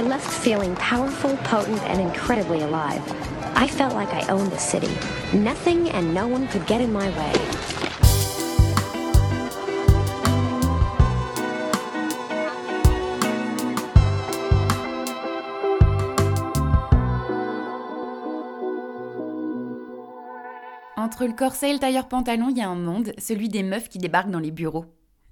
I left feeling powerful, potent, and incredibly alive. I felt like I owned the city. Nothing and no one could get in my way. Entre le corset et le tailleur pantalon, il y a un monde, celui des meufs qui débarquent dans les bureaux.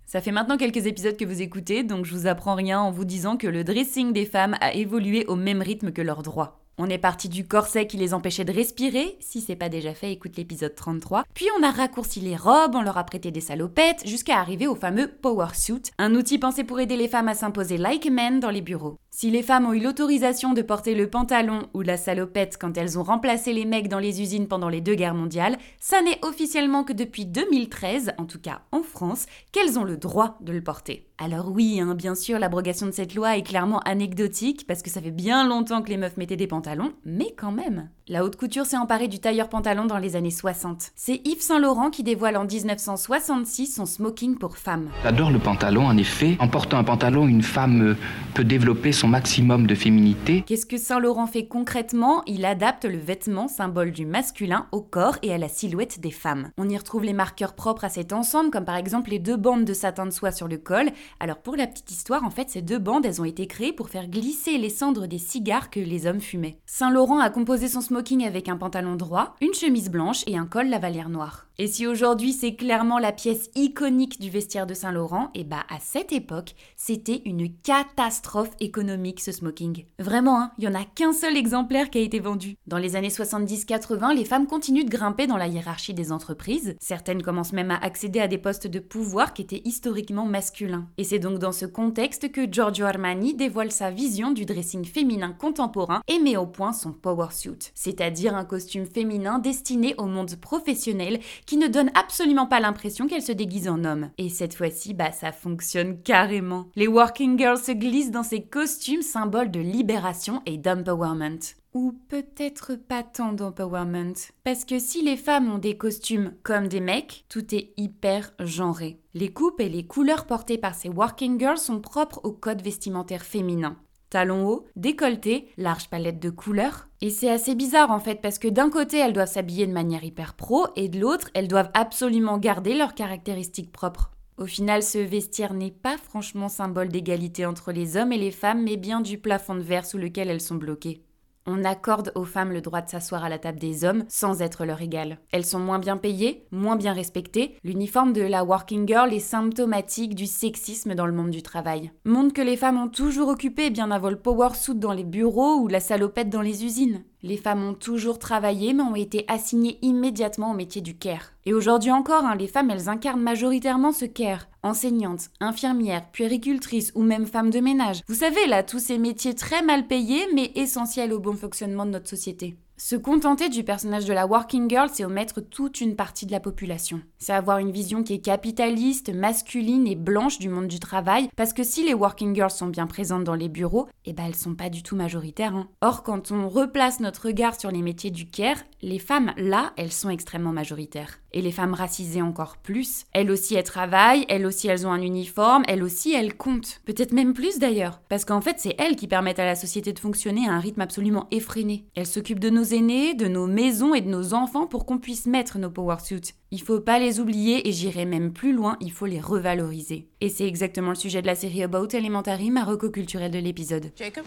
Ça fait maintenant quelques épisodes que vous écoutez, donc je vous apprends rien en vous disant que le dressing des femmes a évolué au même rythme que leurs droits. On est parti du corset qui les empêchait de respirer, si c'est pas déjà fait, écoute l'épisode 33. Puis on a raccourci les robes, on leur a prêté des salopettes, jusqu'à arriver au fameux power suit, un outil pensé pour aider les femmes à s'imposer like men dans les bureaux. Si les femmes ont eu l'autorisation de porter le pantalon ou la salopette quand elles ont remplacé les mecs dans les usines pendant les deux guerres mondiales, ça n'est officiellement que depuis 2013, en tout cas en France, qu'elles ont le droit de le porter. Alors oui, hein, bien sûr, l'abrogation de cette loi est clairement anecdotique parce que ça fait bien longtemps que les meufs mettaient des pantalons, mais quand même. La haute couture s'est emparée du tailleur pantalon dans les années 60. C'est Yves Saint Laurent qui dévoile en 1966 son smoking pour femmes. J'adore le pantalon, en effet. En portant un pantalon, une femme euh, peut développer son maximum de féminité. Qu'est-ce que Saint Laurent fait concrètement? Il adapte le vêtement, symbole du masculin, au corps et à la silhouette des femmes. On y retrouve les marqueurs propres à cet ensemble, comme par exemple les deux bandes de satin de soie sur le col. Alors pour la petite histoire, en fait, ces deux bandes, elles ont été créées pour faire glisser les cendres des cigares que les hommes fumaient. Saint Laurent a composé son smoking avec un pantalon droit, une chemise blanche et un col lavalière noir. Et si aujourd'hui c'est clairement la pièce iconique du vestiaire de Saint-Laurent, et bah à cette époque, c'était une catastrophe économique ce smoking. Vraiment, hein, il y en a qu'un seul exemplaire qui a été vendu. Dans les années 70-80, les femmes continuent de grimper dans la hiérarchie des entreprises. Certaines commencent même à accéder à des postes de pouvoir qui étaient historiquement masculins. Et c'est donc dans ce contexte que Giorgio Armani dévoile sa vision du dressing féminin contemporain et met au point son power suit, c'est-à-dire un costume féminin destiné au monde professionnel qui ne donne absolument pas l'impression qu'elle se déguise en homme. Et cette fois-ci, bah ça fonctionne carrément. Les working girls se glissent dans ces costumes symboles de libération et d'empowerment. Ou peut-être pas tant d'empowerment. Parce que si les femmes ont des costumes comme des mecs, tout est hyper genré. Les coupes et les couleurs portées par ces working girls sont propres au code vestimentaire féminin talons hauts, décolleté, large palette de couleurs. Et c'est assez bizarre en fait parce que d'un côté elles doivent s'habiller de manière hyper pro et de l'autre elles doivent absolument garder leurs caractéristiques propres. Au final, ce vestiaire n'est pas franchement symbole d'égalité entre les hommes et les femmes, mais bien du plafond de verre sous lequel elles sont bloquées on accorde aux femmes le droit de s'asseoir à la table des hommes sans être leur égal. Elles sont moins bien payées, moins bien respectées. L'uniforme de la working girl est symptomatique du sexisme dans le monde du travail. Monde que les femmes ont toujours occupé bien avant le power suit dans les bureaux ou la salopette dans les usines. Les femmes ont toujours travaillé mais ont été assignées immédiatement au métier du care. Et aujourd'hui encore, hein, les femmes, elles incarnent majoritairement ce care. Enseignantes, infirmières, puéricultrices ou même femmes de ménage. Vous savez, là, tous ces métiers très mal payés mais essentiels au bon fonctionnement de notre société. Se contenter du personnage de la working girl, c'est omettre toute une partie de la population. C'est avoir une vision qui est capitaliste, masculine et blanche du monde du travail, parce que si les working girls sont bien présentes dans les bureaux, eh ben elles sont pas du tout majoritaires. Hein. Or, quand on replace notre regard sur les métiers du care, les femmes, là, elles sont extrêmement majoritaires. Et les femmes racisées encore plus. Elles aussi, elles travaillent, elles aussi, elles ont un uniforme, elles aussi, elles comptent. Peut-être même plus d'ailleurs. Parce qu'en fait, c'est elles qui permettent à la société de fonctionner à un rythme absolument effréné. Elles s'occupent de nos aînés, de nos maisons et de nos enfants pour qu'on puisse mettre nos power suits. Il faut pas les oublier et j'irai même plus loin, il faut les revaloriser. Et c'est exactement le sujet de la série About Elementary, ma culturelle de l'épisode. Jacob,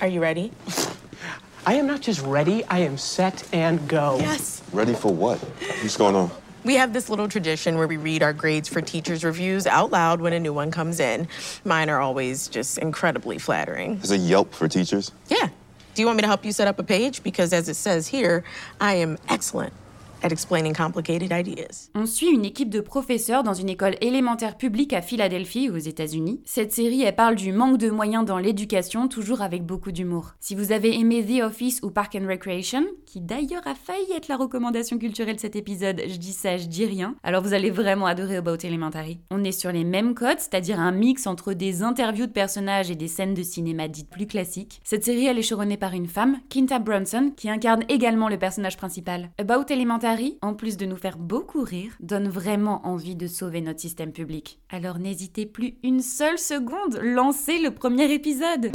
are you ready? I am not just ready, I am set and go. Yes. Ready for what? What's going on? We have this little tradition where we read our grades for teachers' reviews out loud when a new one comes in. Mine are always just incredibly flattering. There's a Yelp for teachers? Yeah. Do you want me to help you set up a page? Because as it says here, I am excellent On suit une équipe de professeurs dans une école élémentaire publique à Philadelphie, aux États-Unis. Cette série, elle parle du manque de moyens dans l'éducation, toujours avec beaucoup d'humour. Si vous avez aimé The Office ou Park and Recreation, qui d'ailleurs a failli être la recommandation culturelle de cet épisode, je dis ça, je dis rien, alors vous allez vraiment adorer About Elementary. On est sur les mêmes codes, c'est-à-dire un mix entre des interviews de personnages et des scènes de cinéma dites plus classiques. Cette série, elle est chevronnée par une femme, Kinta Brunson, qui incarne également le personnage principal. About Elementary en plus de nous faire beaucoup rire, donne vraiment envie de sauver notre système public. Alors n'hésitez plus une seule seconde, lancez le premier épisode